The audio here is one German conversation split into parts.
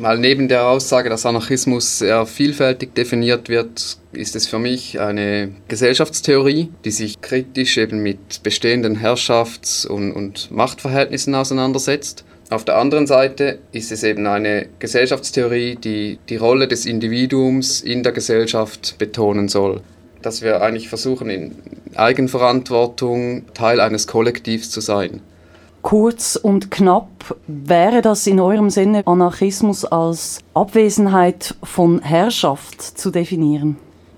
Mal neben der Aussage, dass Anarchismus sehr vielfältig definiert wird, ist es für mich eine Gesellschaftstheorie, die sich kritisch eben mit bestehenden Herrschafts- und, und Machtverhältnissen auseinandersetzt. Auf der anderen Seite ist es eben eine Gesellschaftstheorie, die die Rolle des Individuums in der Gesellschaft betonen soll. Dass wir eigentlich versuchen, in Eigenverantwortung Teil eines Kollektivs zu sein. Kurz und knapp, wäre das in eurem Sinne Anarchismus als Abwesenheit von Herrschaft zu definieren?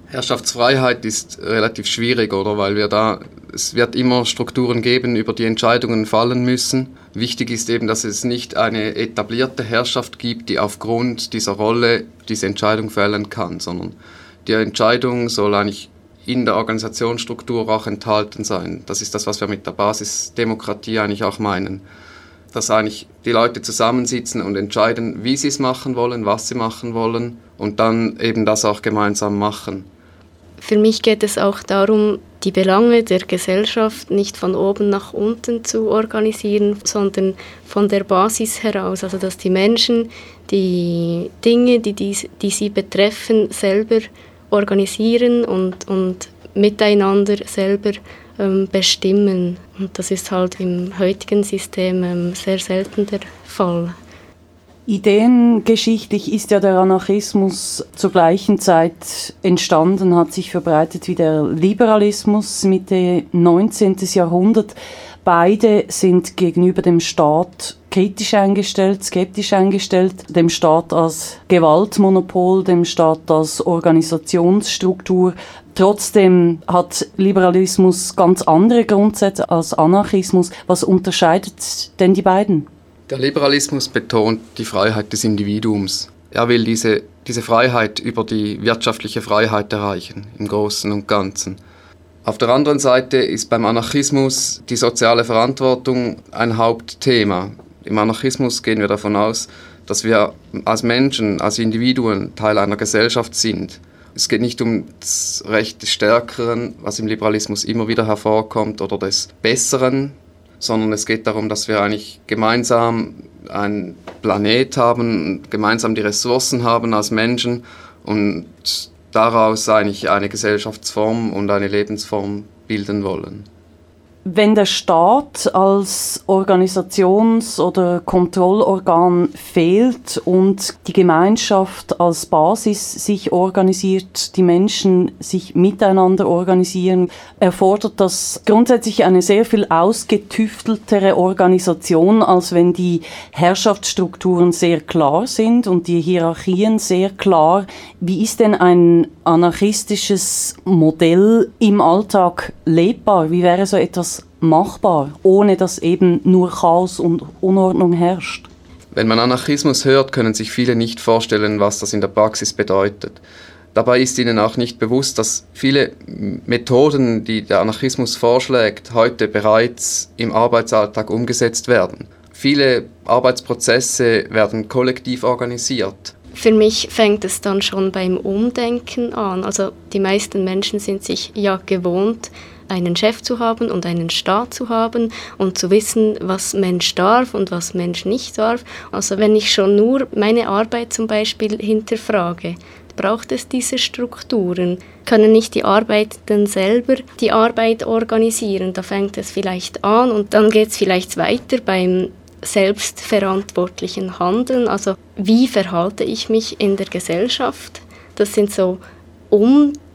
Herrschaftsfreiheit ist relativ schwierig, oder? Weil wir da, es wird immer Strukturen geben, über die Entscheidungen fallen müssen. Wichtig ist eben, dass es nicht eine etablierte Herrschaft gibt, die aufgrund dieser Rolle diese Entscheidung fällen kann, sondern die Entscheidung soll eigentlich in der Organisationsstruktur auch enthalten sein. Das ist das, was wir mit der Basisdemokratie eigentlich auch meinen. Dass eigentlich die Leute zusammensitzen und entscheiden, wie sie es machen wollen, was sie machen wollen und dann eben das auch gemeinsam machen. Für mich geht es auch darum, die Belange der Gesellschaft nicht von oben nach unten zu organisieren, sondern von der Basis heraus. Also dass die Menschen die Dinge, die, die, die sie betreffen, selber organisieren und, und miteinander selber ähm, bestimmen. Und das ist halt im heutigen System ähm, sehr selten der Fall. Ideengeschichtlich ist ja der Anarchismus zur gleichen Zeit entstanden, hat sich verbreitet wie der Liberalismus Mitte 19. Jahrhundert. Beide sind gegenüber dem Staat kritisch eingestellt, skeptisch eingestellt, dem Staat als Gewaltmonopol, dem Staat als Organisationsstruktur. Trotzdem hat Liberalismus ganz andere Grundsätze als Anarchismus. Was unterscheidet denn die beiden? Der Liberalismus betont die Freiheit des Individuums. Er will diese, diese Freiheit über die wirtschaftliche Freiheit erreichen, im Großen und Ganzen. Auf der anderen Seite ist beim Anarchismus die soziale Verantwortung ein Hauptthema. Im Anarchismus gehen wir davon aus, dass wir als Menschen, als Individuen Teil einer Gesellschaft sind. Es geht nicht um das Recht des Stärkeren, was im Liberalismus immer wieder hervorkommt, oder des Besseren, sondern es geht darum, dass wir eigentlich gemeinsam einen Planet haben, gemeinsam die Ressourcen haben als Menschen und daraus eigentlich eine Gesellschaftsform und eine Lebensform bilden wollen. Wenn der Staat als Organisations- oder Kontrollorgan fehlt und die Gemeinschaft als Basis sich organisiert, die Menschen sich miteinander organisieren, erfordert das grundsätzlich eine sehr viel ausgetüfteltere Organisation, als wenn die Herrschaftsstrukturen sehr klar sind und die Hierarchien sehr klar. Wie ist denn ein anarchistisches Modell im Alltag lebbar? Wie wäre so etwas machbar, ohne dass eben nur Chaos und Unordnung herrscht? Wenn man Anarchismus hört, können sich viele nicht vorstellen, was das in der Praxis bedeutet. Dabei ist ihnen auch nicht bewusst, dass viele Methoden, die der Anarchismus vorschlägt, heute bereits im Arbeitsalltag umgesetzt werden. Viele Arbeitsprozesse werden kollektiv organisiert. Für mich fängt es dann schon beim Umdenken an. Also die meisten Menschen sind sich ja gewohnt, einen Chef zu haben und einen Staat zu haben und zu wissen, was Mensch darf und was Mensch nicht darf. Also wenn ich schon nur meine Arbeit zum Beispiel hinterfrage, braucht es diese Strukturen. Können nicht die Arbeitenden selber die Arbeit organisieren? Da fängt es vielleicht an und dann geht es vielleicht weiter beim selbstverantwortlichen Handeln. Also wie verhalte ich mich in der Gesellschaft? Das sind so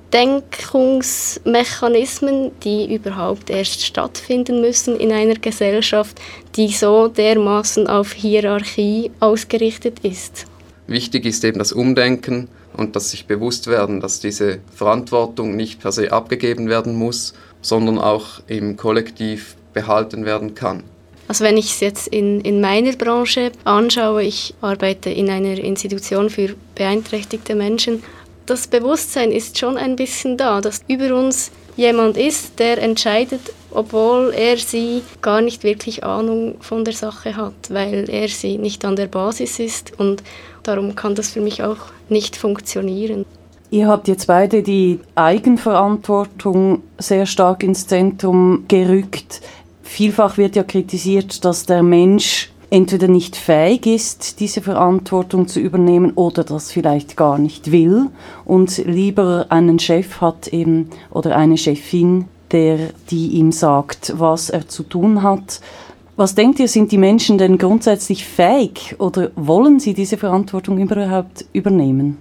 Umdenkungsmechanismen, die überhaupt erst stattfinden müssen in einer Gesellschaft, die so dermaßen auf Hierarchie ausgerichtet ist. Wichtig ist eben das Umdenken und dass sich bewusst werden, dass diese Verantwortung nicht per se abgegeben werden muss, sondern auch im Kollektiv behalten werden kann. Also wenn ich es jetzt in, in meiner Branche anschaue, ich arbeite in einer Institution für beeinträchtigte Menschen, das Bewusstsein ist schon ein bisschen da, dass über uns jemand ist, der entscheidet, obwohl er sie gar nicht wirklich Ahnung von der Sache hat, weil er sie nicht an der Basis ist und darum kann das für mich auch nicht funktionieren. Ihr habt jetzt beide die Eigenverantwortung sehr stark ins Zentrum gerückt. Vielfach wird ja kritisiert, dass der Mensch entweder nicht fähig ist, diese Verantwortung zu übernehmen oder das vielleicht gar nicht will und lieber einen Chef hat eben oder eine Chefin, der die ihm sagt, was er zu tun hat. Was denkt ihr, sind die Menschen denn grundsätzlich fähig oder wollen sie diese Verantwortung überhaupt übernehmen?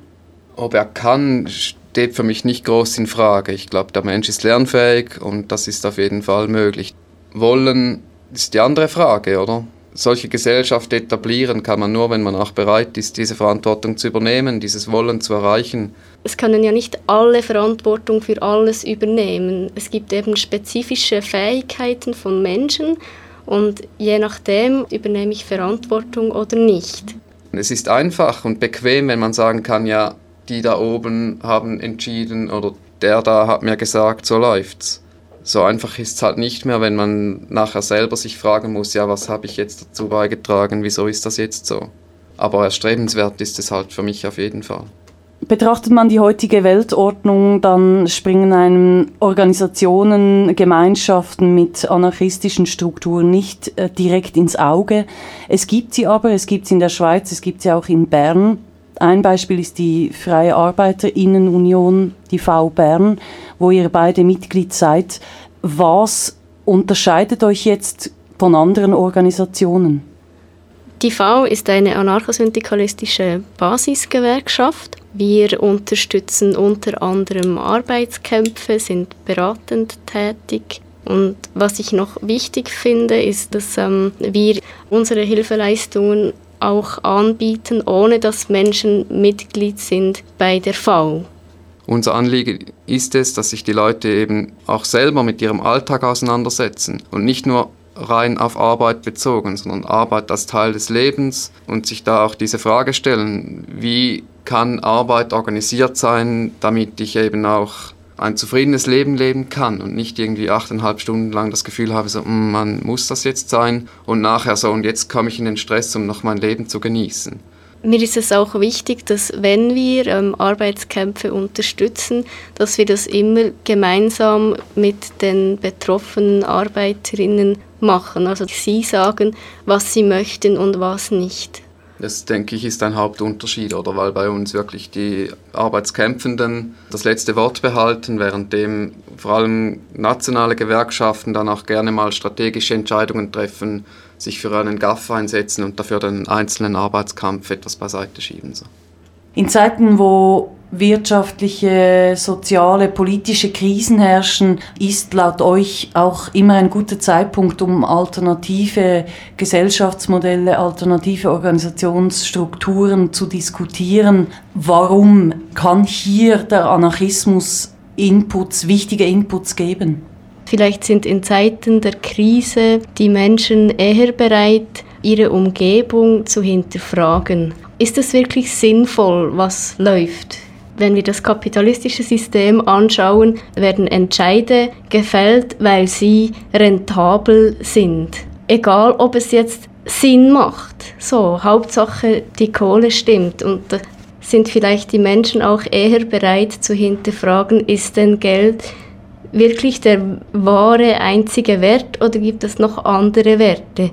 Ob er kann, steht für mich nicht groß in Frage. Ich glaube, der Mensch ist lernfähig und das ist auf jeden Fall möglich. Wollen ist die andere Frage, oder? Solche Gesellschaft etablieren kann man nur, wenn man auch bereit ist, diese Verantwortung zu übernehmen, dieses Wollen zu erreichen. Es können ja nicht alle Verantwortung für alles übernehmen. Es gibt eben spezifische Fähigkeiten von Menschen und je nachdem übernehme ich Verantwortung oder nicht. Es ist einfach und bequem, wenn man sagen kann, ja, die da oben haben entschieden oder der da hat mir gesagt, so läuft's. So einfach ist es halt nicht mehr, wenn man nachher selber sich fragen muss, ja, was habe ich jetzt dazu beigetragen, wieso ist das jetzt so? Aber erstrebenswert ist es halt für mich auf jeden Fall. Betrachtet man die heutige Weltordnung, dann springen einem Organisationen, Gemeinschaften mit anarchistischen Strukturen nicht äh, direkt ins Auge. Es gibt sie aber, es gibt sie in der Schweiz, es gibt sie auch in Bern. Ein Beispiel ist die Freie Arbeiterinnenunion, die V Bern, wo ihr beide Mitglied seid. Was unterscheidet euch jetzt von anderen Organisationen? Die V ist eine anarchosyndikalistische Basisgewerkschaft. Wir unterstützen unter anderem Arbeitskämpfe, sind beratend tätig. Und was ich noch wichtig finde, ist, dass ähm, wir unsere Hilfeleistungen auch anbieten, ohne dass Menschen Mitglied sind bei der V. Unser Anliegen ist es, dass sich die Leute eben auch selber mit ihrem Alltag auseinandersetzen und nicht nur rein auf Arbeit bezogen, sondern Arbeit als Teil des Lebens und sich da auch diese Frage stellen, wie kann Arbeit organisiert sein, damit ich eben auch ein zufriedenes Leben leben kann und nicht irgendwie achteinhalb Stunden lang das Gefühl habe, so, mm, man muss das jetzt sein und nachher so, und jetzt komme ich in den Stress, um noch mein Leben zu genießen. Mir ist es auch wichtig, dass wenn wir ähm, Arbeitskämpfe unterstützen, dass wir das immer gemeinsam mit den betroffenen Arbeiterinnen machen. Also sie sagen, was sie möchten und was nicht. Das denke ich ist ein Hauptunterschied, oder weil bei uns wirklich die Arbeitskämpfenden das letzte Wort behalten, währenddem vor allem nationale Gewerkschaften dann auch gerne mal strategische Entscheidungen treffen, sich für einen GAF einsetzen und dafür den einzelnen Arbeitskampf etwas beiseite schieben. So. In Zeiten, wo wirtschaftliche, soziale, politische Krisen herrschen, ist laut euch auch immer ein guter Zeitpunkt, um alternative Gesellschaftsmodelle, alternative Organisationsstrukturen zu diskutieren. Warum kann hier der Anarchismus Inputs, wichtige Inputs geben? Vielleicht sind in Zeiten der Krise die Menschen eher bereit, ihre Umgebung zu hinterfragen. Ist es wirklich sinnvoll, was läuft? Wenn wir das kapitalistische System anschauen, werden Entscheide gefällt, weil sie rentabel sind. Egal, ob es jetzt Sinn macht. So, Hauptsache die Kohle stimmt und sind vielleicht die Menschen auch eher bereit zu hinterfragen, ist denn Geld wirklich der wahre einzige Wert oder gibt es noch andere Werte?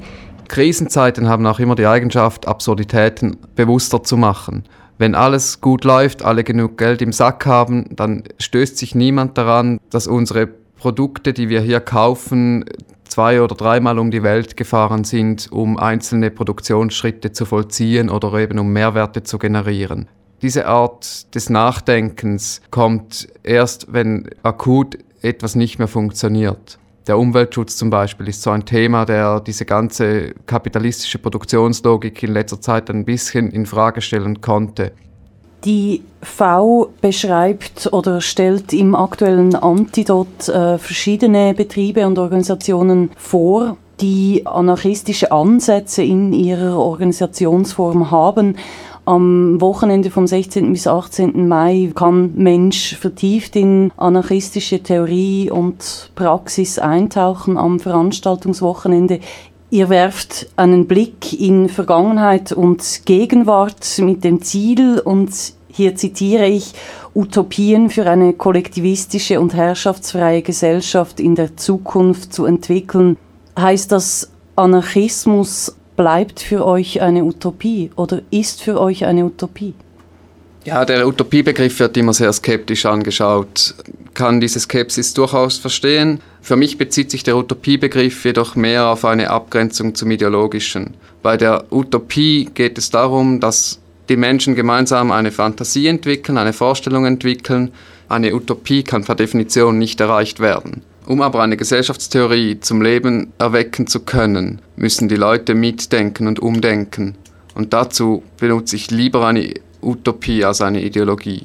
Krisenzeiten haben auch immer die Eigenschaft, Absurditäten bewusster zu machen. Wenn alles gut läuft, alle genug Geld im Sack haben, dann stößt sich niemand daran, dass unsere Produkte, die wir hier kaufen, zwei oder dreimal um die Welt gefahren sind, um einzelne Produktionsschritte zu vollziehen oder eben um Mehrwerte zu generieren. Diese Art des Nachdenkens kommt erst, wenn akut etwas nicht mehr funktioniert. Der Umweltschutz zum Beispiel ist so ein Thema, der diese ganze kapitalistische Produktionslogik in letzter Zeit ein bisschen in Frage stellen konnte. Die V beschreibt oder stellt im aktuellen Antidot äh, verschiedene Betriebe und Organisationen vor, die anarchistische Ansätze in ihrer Organisationsform haben am Wochenende vom 16. bis 18. Mai kann Mensch vertieft in anarchistische Theorie und Praxis eintauchen am Veranstaltungswochenende. Ihr werft einen Blick in Vergangenheit und Gegenwart mit dem Ziel, und hier zitiere ich, Utopien für eine kollektivistische und herrschaftsfreie Gesellschaft in der Zukunft zu entwickeln. Heißt das Anarchismus bleibt für euch eine Utopie oder ist für euch eine Utopie? Ja, der Utopiebegriff wird immer sehr skeptisch angeschaut. Kann diese Skepsis durchaus verstehen. Für mich bezieht sich der Utopiebegriff jedoch mehr auf eine Abgrenzung zum Ideologischen. Bei der Utopie geht es darum, dass die Menschen gemeinsam eine Fantasie entwickeln, eine Vorstellung entwickeln. Eine Utopie kann per Definition nicht erreicht werden. Um aber eine Gesellschaftstheorie zum Leben erwecken zu können, müssen die Leute mitdenken und umdenken. Und dazu benutze ich lieber eine Utopie als eine Ideologie.